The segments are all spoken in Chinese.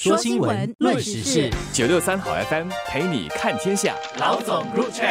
说新闻，论时事，九六三好 FM 陪你看天下。老总入场。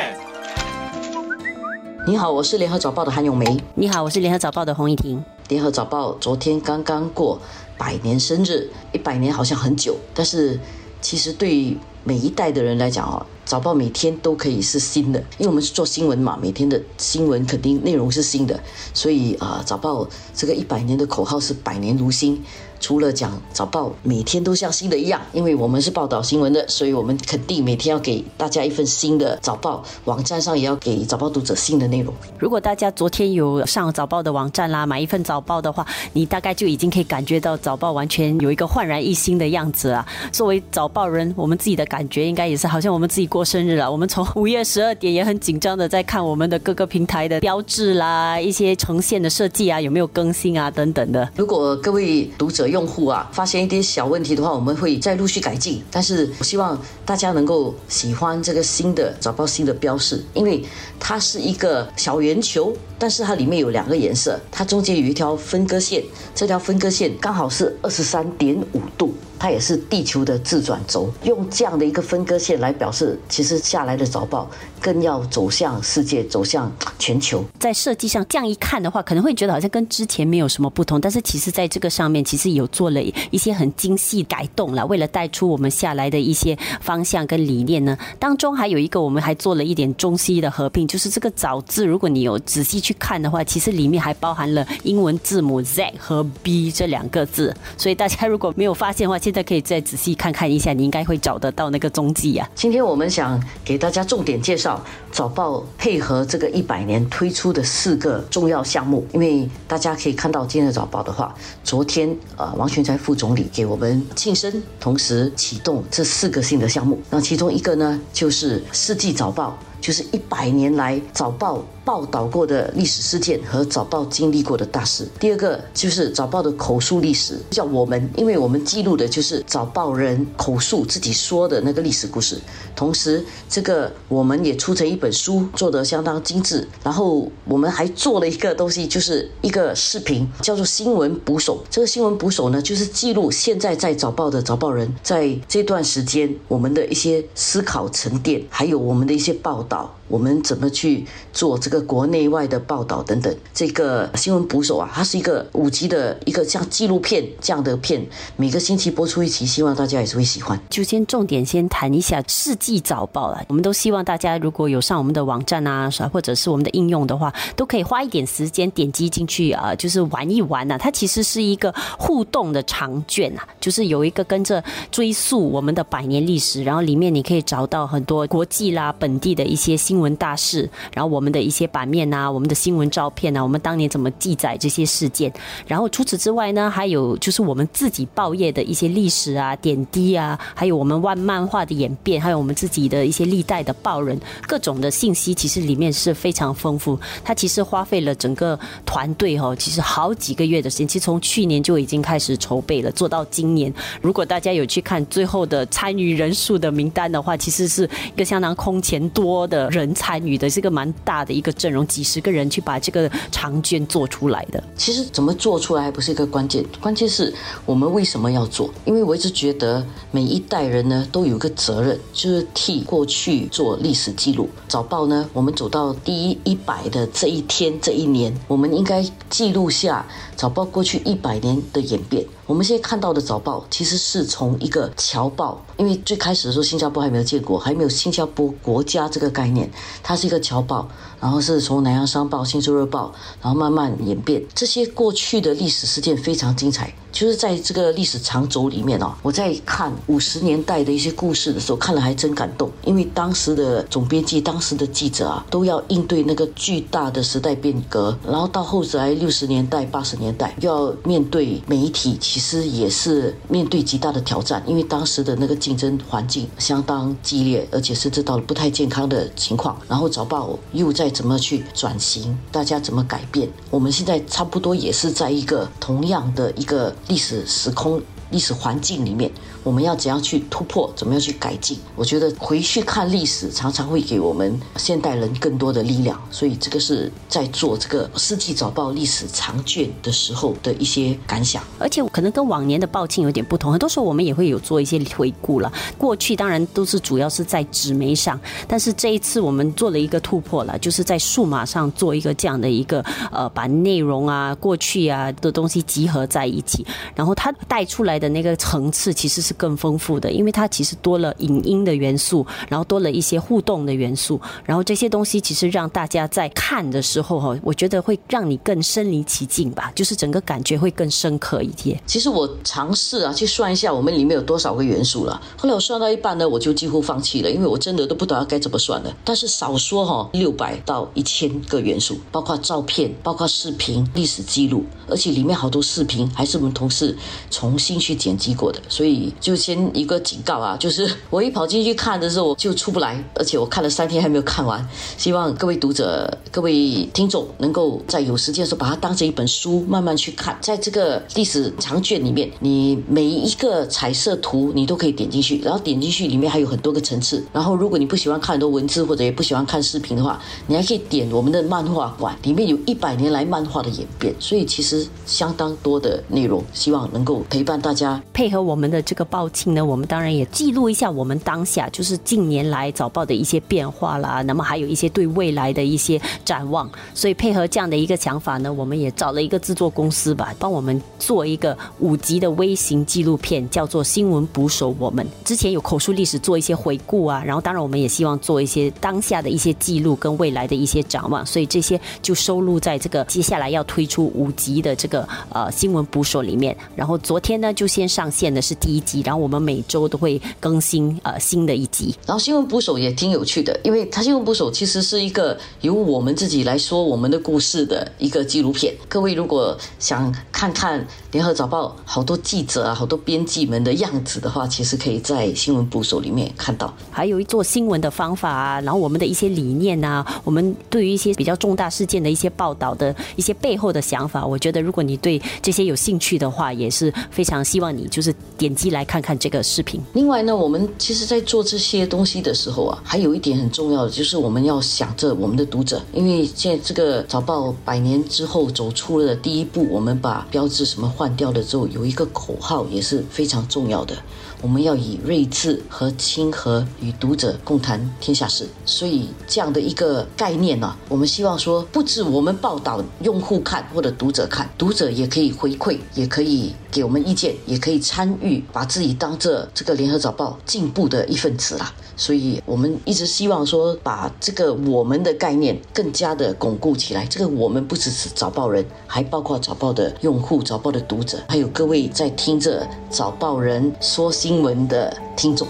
你好，我是联合早报的韩永梅。你好，我是联合早报的洪怡婷。联合早报昨天刚刚过百年生日，一百年好像很久，但是其实对每一代的人来讲哦，早报每天都可以是新的，因为我们是做新闻嘛，每天的新闻肯定内容是新的，所以啊，早报这个一百年的口号是百年如新。除了讲早报每天都像新的一样，因为我们是报道新闻的，所以我们肯定每天要给大家一份新的早报。网站上也要给早报读者新的内容。如果大家昨天有上早报的网站啦，买一份早报的话，你大概就已经可以感觉到早报完全有一个焕然一新的样子啊。作为早报人，我们自己的感觉应该也是好像我们自己过生日了。我们从午夜十二点也很紧张的在看我们的各个平台的标志啦，一些呈现的设计啊，有没有更新啊等等的。如果各位读者用户啊，发现一点小问题的话，我们会再陆续改进。但是我希望大家能够喜欢这个新的找到新的标识，因为它是一个小圆球，但是它里面有两个颜色，它中间有一条分割线，这条分割线刚好是二十三点五度。它也是地球的自转轴，用这样的一个分割线来表示，其实下来的早报更要走向世界，走向全球。在设计上这样一看的话，可能会觉得好像跟之前没有什么不同，但是其实在这个上面，其实有做了一些很精细改动了，为了带出我们下来的一些方向跟理念呢。当中还有一个，我们还做了一点中西的合并，就是这个早字，如果你有仔细去看的话，其实里面还包含了英文字母 Z 和 B 这两个字，所以大家如果没有发现的话，现在可以再仔细看看一下，你应该会找得到那个踪迹呀。今天我们想给大家重点介绍早报配合这个一百年推出的四个重要项目，因为大家可以看到今天的早报的话，昨天呃王全才副总理给我们庆生，同时启动这四个新的项目。那其中一个呢，就是世纪早报。就是一百年来早报报道过的历史事件和早报经历过的大事。第二个就是早报的口述历史，叫我们，因为我们记录的就是早报人口述自己说的那个历史故事。同时，这个我们也出成一本书，做得相当精致。然后我们还做了一个东西，就是一个视频，叫做新闻捕手。这个新闻捕手呢，就是记录现在在早报的早报人在这段时间我们的一些思考沉淀，还有我们的一些报道。早我们怎么去做这个国内外的报道等等？这个新闻捕手啊，它是一个五集的一个像纪录片这样的片，每个星期播出一期，希望大家也是会喜欢。就先重点先谈一下《世纪早报》了。我们都希望大家如果有上我们的网站啊，或者是我们的应用的话，都可以花一点时间点击进去啊，就是玩一玩呐。它其实是一个互动的长卷啊，就是有一个跟着追溯我们的百年历史，然后里面你可以找到很多国际啦、本地的一些新。新闻大事，然后我们的一些版面啊，我们的新闻照片啊，我们当年怎么记载这些事件？然后除此之外呢，还有就是我们自己报业的一些历史啊、点滴啊，还有我们万漫画的演变，还有我们自己的一些历代的报人各种的信息，其实里面是非常丰富。它其实花费了整个团队哈，其实好几个月的时间，其实从去年就已经开始筹备了，做到今年。如果大家有去看最后的参与人数的名单的话，其实是一个相当空前多的人。参与的是个蛮大的一个阵容，几十个人去把这个长卷做出来的。其实怎么做出来还不是一个关键，关键是我们为什么要做？因为我一直觉得每一代人呢都有个责任，就是替过去做历史记录。早报呢，我们走到第一一百的这一天这一年，我们应该记录下早报过去一百年的演变。我们现在看到的早报，其实是从一个侨报，因为最开始的时候新加坡还没有建国，还没有新加坡国家这个概念，它是一个侨报，然后是从南洋商报、新洲日报，然后慢慢演变。这些过去的历史事件非常精彩。就是在这个历史长轴里面哦，我在看五十年代的一些故事的时候，看了还真感动。因为当时的总编辑、当时的记者啊，都要应对那个巨大的时代变革，然后到后来六十年代、八十年代，又要面对媒体，其实也是面对极大的挑战。因为当时的那个竞争环境相当激烈，而且甚至到了不太健康的情况。然后早报又在怎么去转型，大家怎么改变？我们现在差不多也是在一个同样的一个。历史时空历史环境里面，我们要怎样去突破，怎么样去改进？我觉得回去看历史，常常会给我们现代人更多的力量。所以这个是在做这个《世纪早报》历史长卷的时候的一些感想。而且可能跟往年的报庆有点不同，很多时候我们也会有做一些回顾了。过去当然都是主要是在纸媒上，但是这一次我们做了一个突破了，就是在数码上做一个这样的一个呃，把内容啊、过去啊的东西集合在一起，然后它带出来的那个层次其实是更丰富的，因为它其实多了影音的元素，然后多了一些互动的元素，然后这些东西其实让大家在看的时候哈，我觉得会让你更身临其境吧，就是整个感觉会更深刻一些。其实我尝试啊去算一下我们里面有多少个元素了，后来我算到一半呢，我就几乎放弃了，因为我真的都不知道该怎么算了。但是少说哈，六百到一千个元素，包括照片，包括视频、历史记录，而且里面好多视频还是我们同事重新去剪辑过的，所以就先一个警告啊，就是 我一跑进去看的时候就出不来，而且我看了三天还没有看完。希望各位读者、各位听众能够在有时间的时候把它当成一本书慢慢去看，在这个历史长卷里面，你每一个彩色图你都可以点进去，然后点进去里面还有很多个层次。然后如果你不喜欢看很多文字或者也不喜欢看视频的话，你还可以点我们的漫画馆，里面有一百年来漫画的演变，所以其实相当多的内容，希望能够陪伴大家。配合我们的这个报庆呢，我们当然也记录一下我们当下就是近年来早报的一些变化啦，那么还有一些对未来的一些展望。所以配合这样的一个想法呢，我们也找了一个制作公司吧，帮我们做一个五集的微型纪录片，叫做《新闻捕手》。我们之前有口述历史做一些回顾啊，然后当然我们也希望做一些当下的一些记录跟未来的一些展望，所以这些就收录在这个接下来要推出五集的这个呃新闻捕手里面。然后昨天呢就先上线的是第一集，然后我们每周都会更新呃新的一集。然后新闻捕手也挺有趣的，因为它新闻捕手其实是一个由我们自己来说我们的故事的一个纪录片。各位如果想看看联合早报好多记者啊、好多编辑们的样子的话，其实可以在新闻捕手里面看到。还有一做新闻的方法啊，然后我们的一些理念啊，我们对于一些比较重大事件的一些报道的一些背后的想法，我觉得如果你对这些有兴趣的话，也是非常希望你就是点击来看看这个视频。另外呢，我们其实在做这些东西的时候啊，还有一点很重要的，就是我们要想着我们的读者，因为现在这个早报百年之后走出了第一步，我们把标志什么换掉了之后，有一个口号也是非常重要的。我们要以睿智和亲和与读者共谈天下事，所以这样的一个概念呢，我们希望说，不止我们报道用户看或者读者看，读者也可以回馈，也可以给我们意见，也可以参与，把自己当这这个联合早报进步的一份子啦。所以我们一直希望说，把这个我们的概念更加的巩固起来。这个我们不只是早报人，还包括早报的用户、早报的读者，还有各位在听着早报人说新闻的听众。